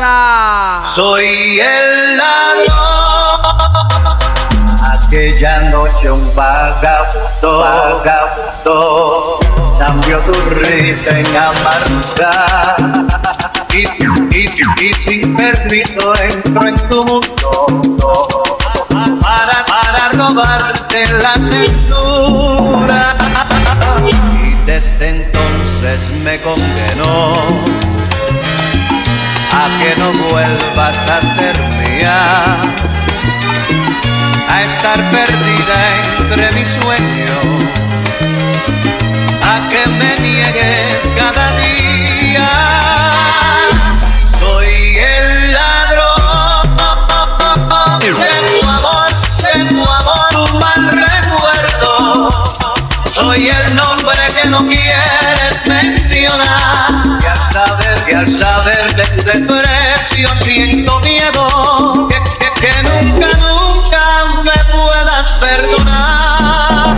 Soy el ladrón. Aquella noche un vagabundo, vagabundo, cambió tu risa en amargura. Y, y, y sin permiso entro en tu mundo para, para robarte la textura. Y desde entonces me condenó a que no vuelvas a ser mía, a estar perdida entre mis sueños, a que me niegues cada día. Soy el ladrón de tu amor, de tu amor, tu mal recuerdo. Soy el nombre que no quieres mencionar. Al saber de tu desprecio siento miedo. Que, que- que nunca, nunca me puedas perdonar.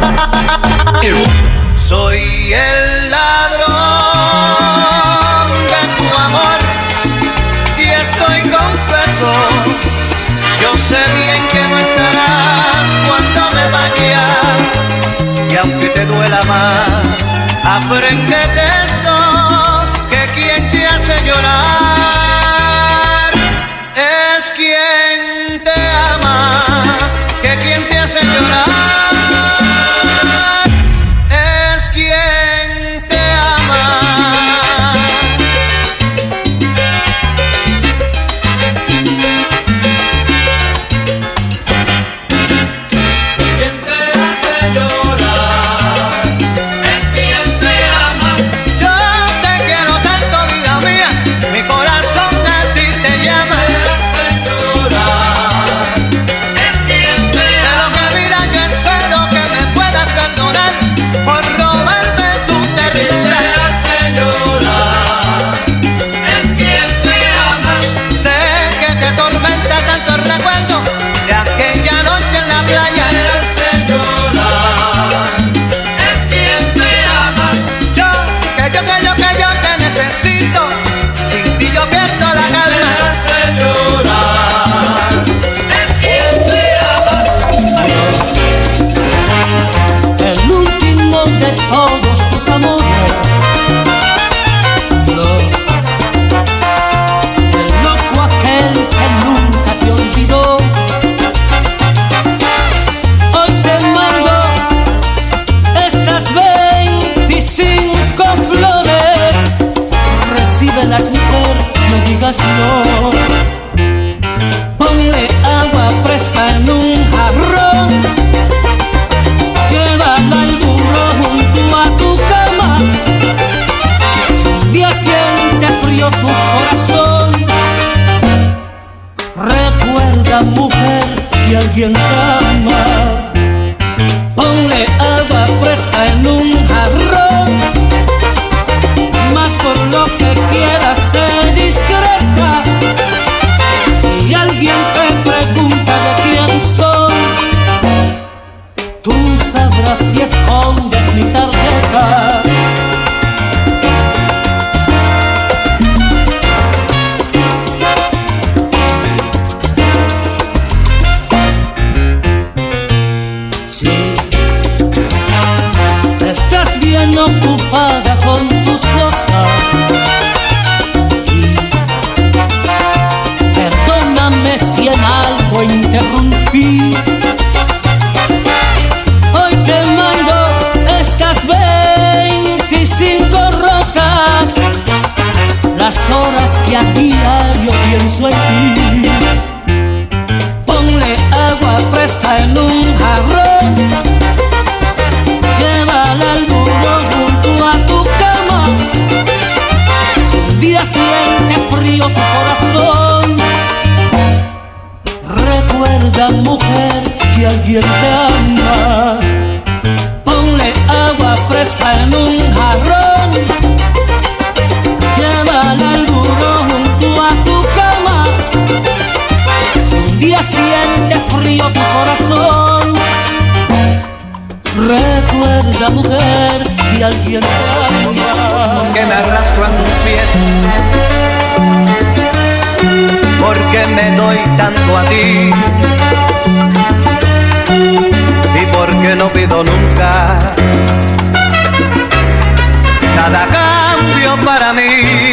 Soy el ladrón de tu amor y estoy confeso. Yo sé bien que no estarás cuando me vaya y aunque te duela más, aprendete esto llorar horas que a diario pienso en ti. Ponle agua fresca en un jarrón, llévala al burro junto a tu cama. Si un día siente frío tu corazón, recuerda mujer que alguien te ama. Ponle agua fresca en un jarrón. Recuerda mujer que alguien que me arrastro a tus pies me doy tanto a ti y por qué no pido nunca nada cambio para mí.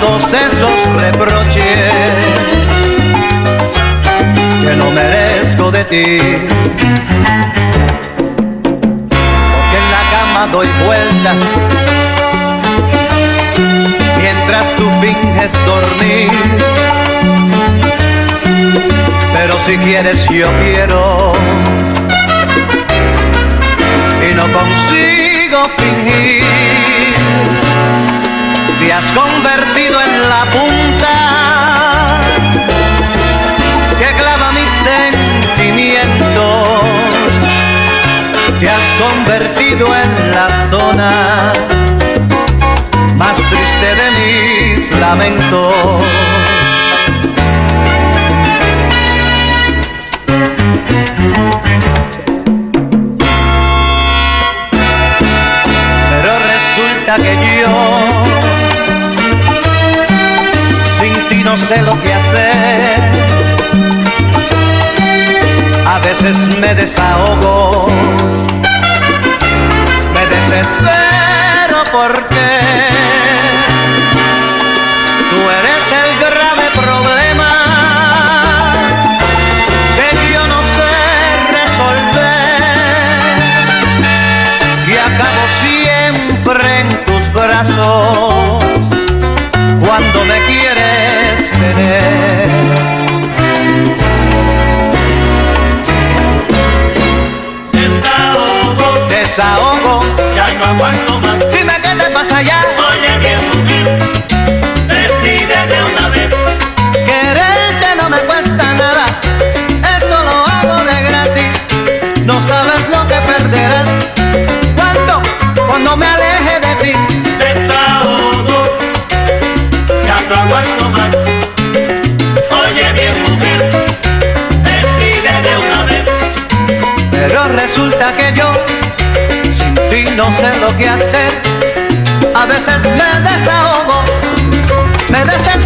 Todos esos reproches? que no merezco de ti. Porque en la cama doy vueltas mientras tú finges dormir. Pero si quieres yo quiero y no consigo fingir. Te has convertido en la punta sentimientos te has convertido en la zona más triste de mis lamentos. Sé lo que hacer. A veces me desahogo, me desespero porque tú eres el grave problema que yo no sé resolver y acabo siempre en tus brazos tener. desahogo. Ya no aguanto más. Dime qué te pasa ya. No sé lo que hacer. A veces me desahogo, me desespero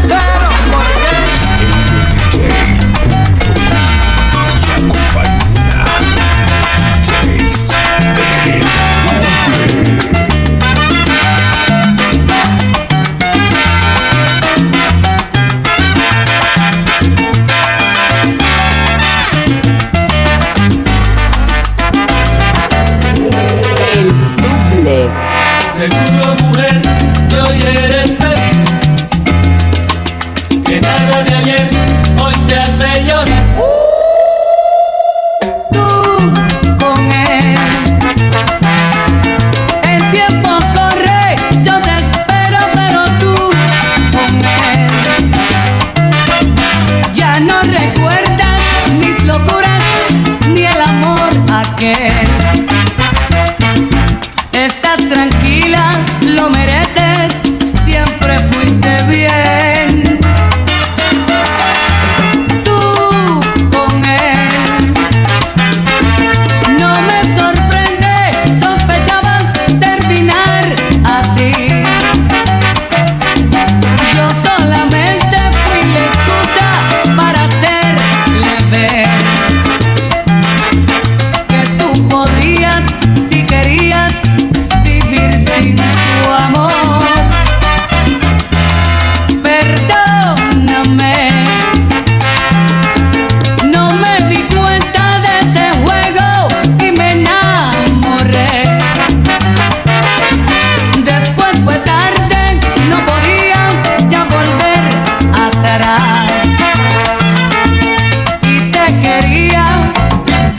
que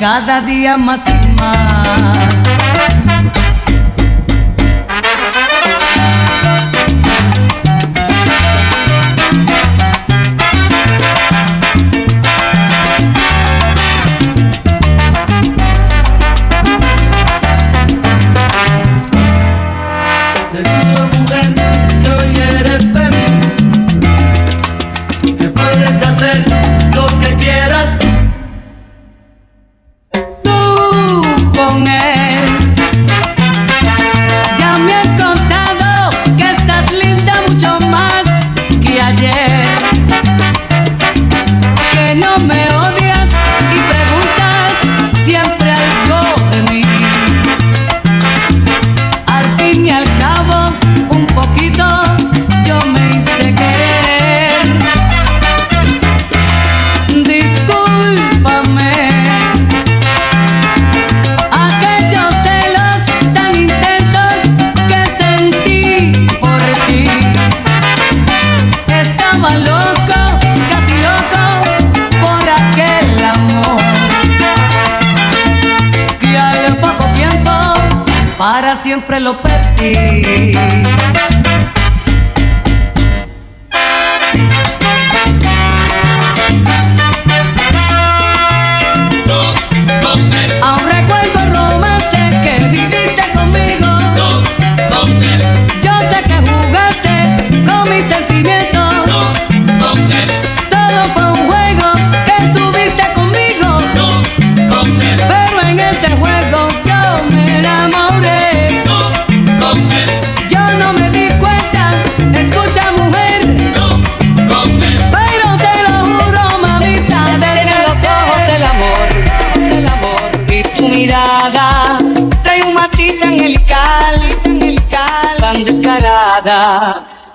cada día más y más. Siempre lo perdí.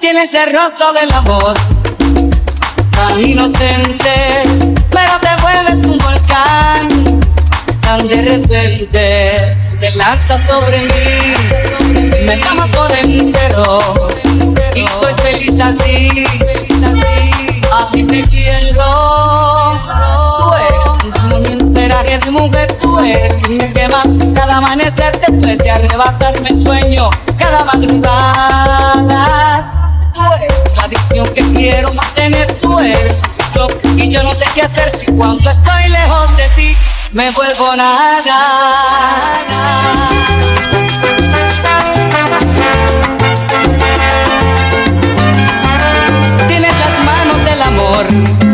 Tiene ese rostro del amor tan inocente, pero te vuelves un volcán tan de repente te lanzas sobre mí, me llamas por entero y soy feliz así, así te quiero. Tú eres un enteraje de mujer, eres quien me quema cada amanecer después de arrebatarme el sueño cada madrugada. La adicción que quiero mantener, tú eres ciclo y yo no sé qué hacer si cuando estoy lejos de ti me vuelvo nada. Tienes las manos del amor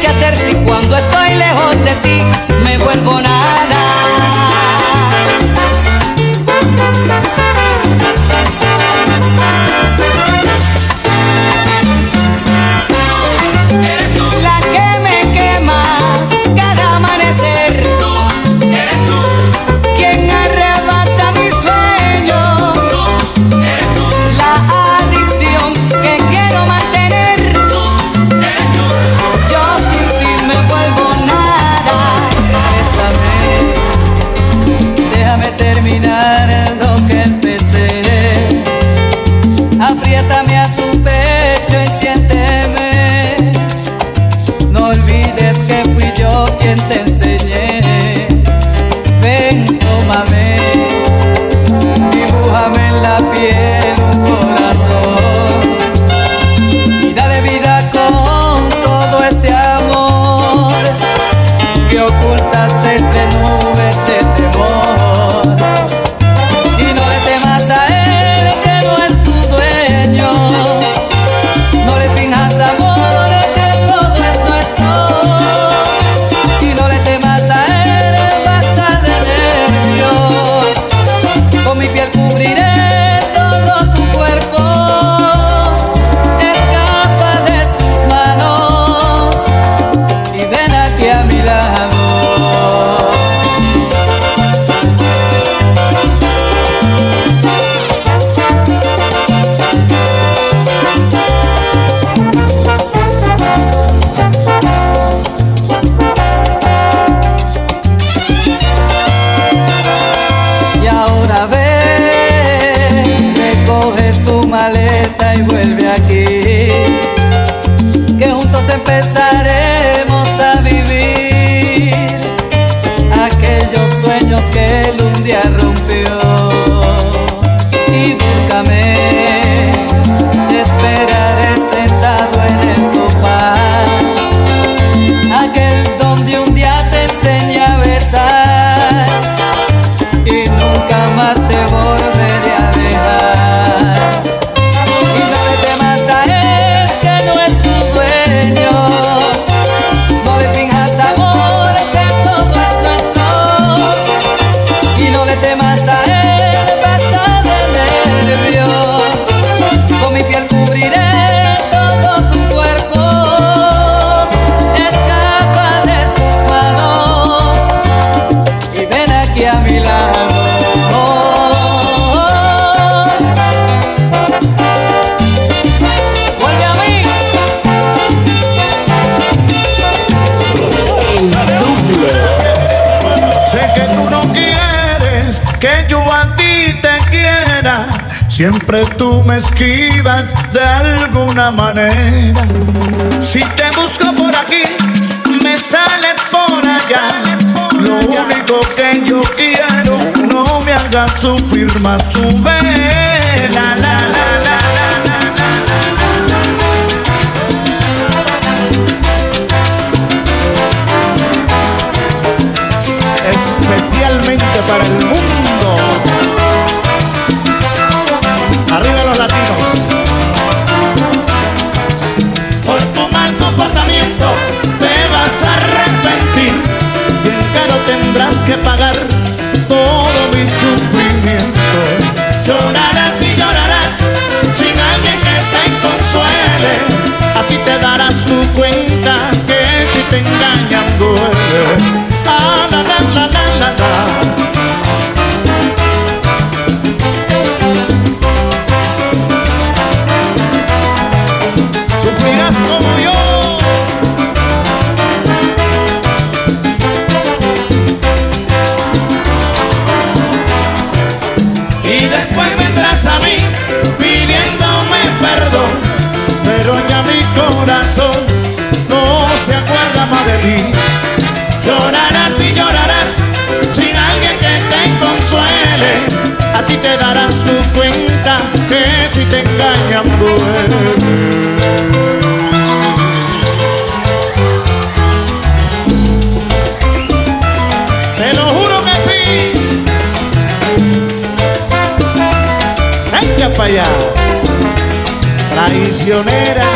qué hacer si cuando estoy lejos de ti me vuelvo nada. Siempre tú me esquivas de alguna manera. Si te busco por aquí, me sales por allá. Lo único que yo quiero, no me hagas sufrir más tu vela. La, la, la, Especialmente para el mundo. Ti. Llorarás y llorarás sin alguien que te consuele. A ti te darás tu cuenta que si te engañan duele. para allá. Traicionera,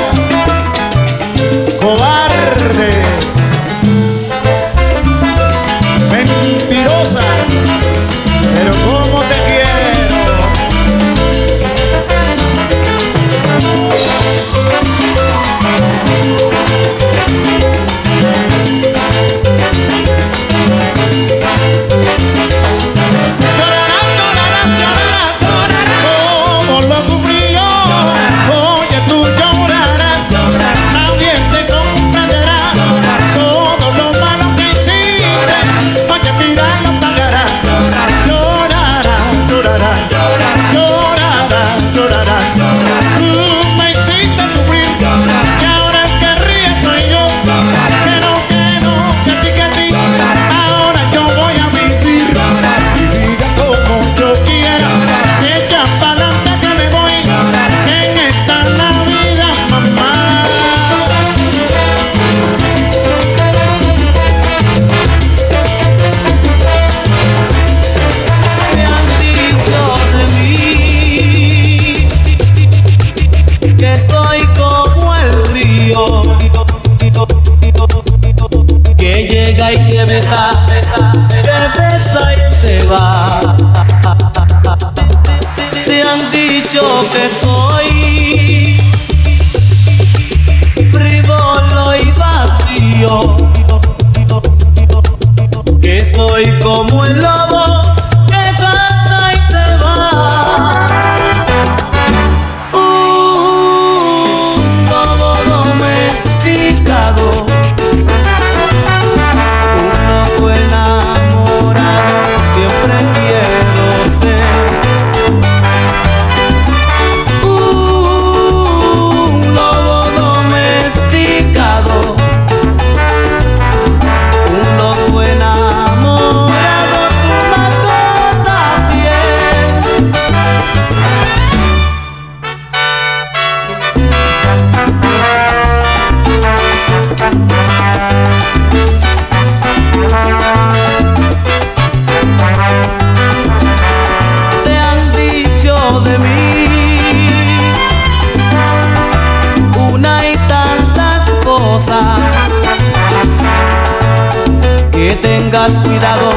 que tengas cuidado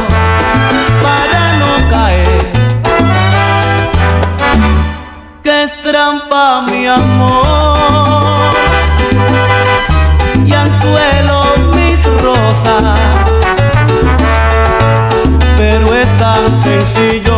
para no caer. Que es trampa mi amor y anzuelo mis rosas, pero es tan sencillo.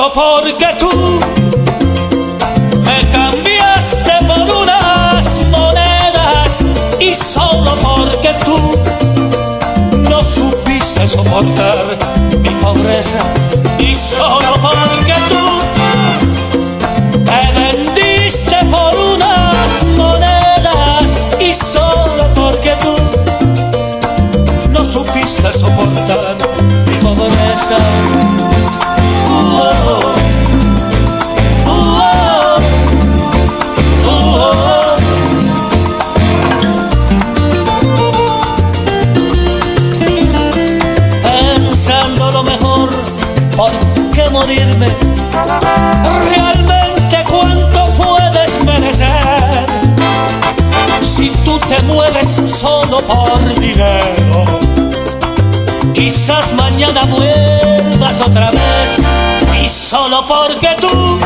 solo porque tú me cambiaste por unas monedas y solo porque tú no supiste soportar mi pobreza y solo porque tú me vendiste por unas monedas y solo porque tú no supiste soportar mi pobreza. mueves solo por dinero. Quizás mañana vuelvas otra vez y solo porque tú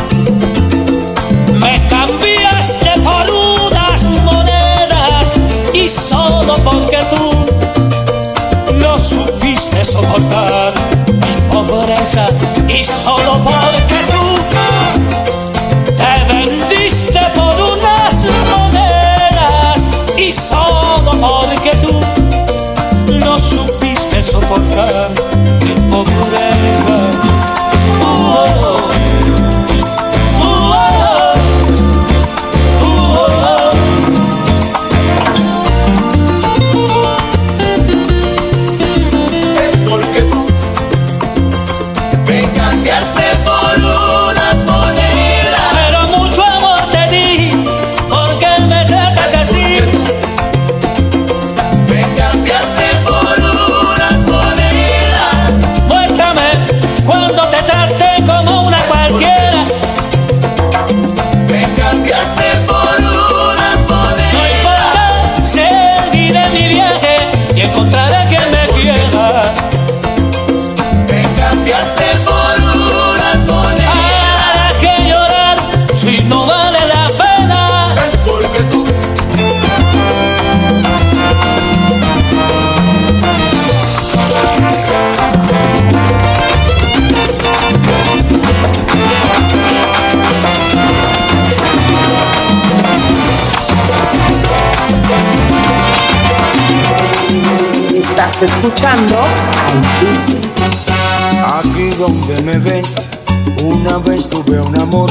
me cambiaste por unas monedas y solo porque tú no supiste soportar mi pobreza y solo porque escuchando Aquí donde me ves, una vez tuve un amor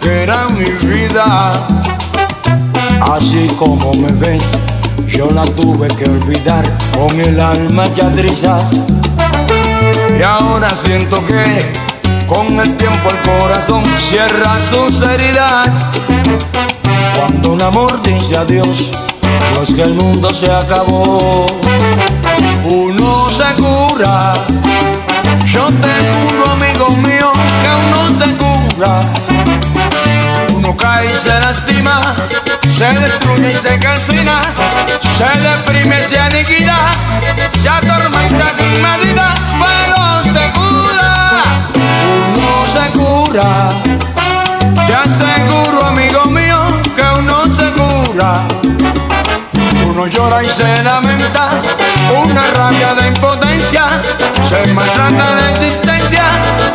que era mi vida. Así como me ves, yo la tuve que olvidar con el alma ya trizas. Y ahora siento que con el tiempo el corazón cierra sus heridas. Cuando un amor dice adiós, no es que el mundo se acabó. Uno se cura, yo te juro, amigo mío, que uno se cura. Uno cae y se lastima, se destruye y se calcina, se deprime, se aniquila, se atormenta sin medida, pero se cura. Uno se cura, te aseguro, amigo mío, que uno se cura. Uno llora y se lamenta, una rabia de impotencia, se maltrata de existencia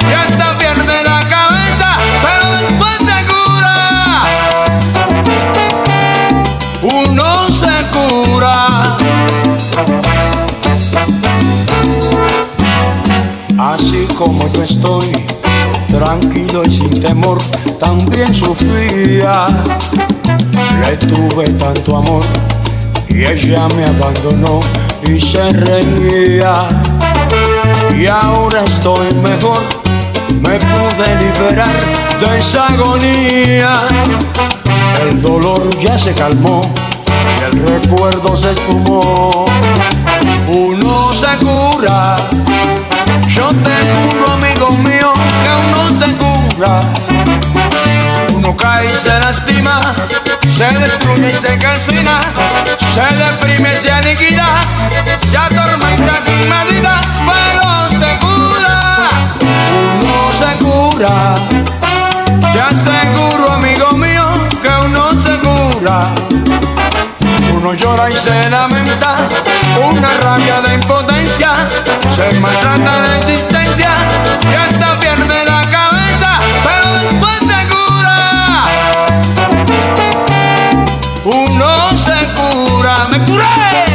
y hasta pierde la cabeza, pero después se cura. Uno se cura. Así como yo estoy, tranquilo y sin temor, también sufría. Le tuve tanto amor y ella me abandonó y se reía. Y ahora estoy mejor, me pude liberar de esa agonía. El dolor ya se calmó y el recuerdo se esfumó. Uno se cura, yo te juro, amigo mío, que uno se cura. Uno cae y se lastima, se destruye y se calcina, se deprime, se aniquila, se atormenta sin medida, pero se cura. Uno se cura, te aseguro, amigo mío, que uno se cura. Uno llora y se lamenta, una rabia de impotencia, se maltrata de existencia y hasta pierde cura, me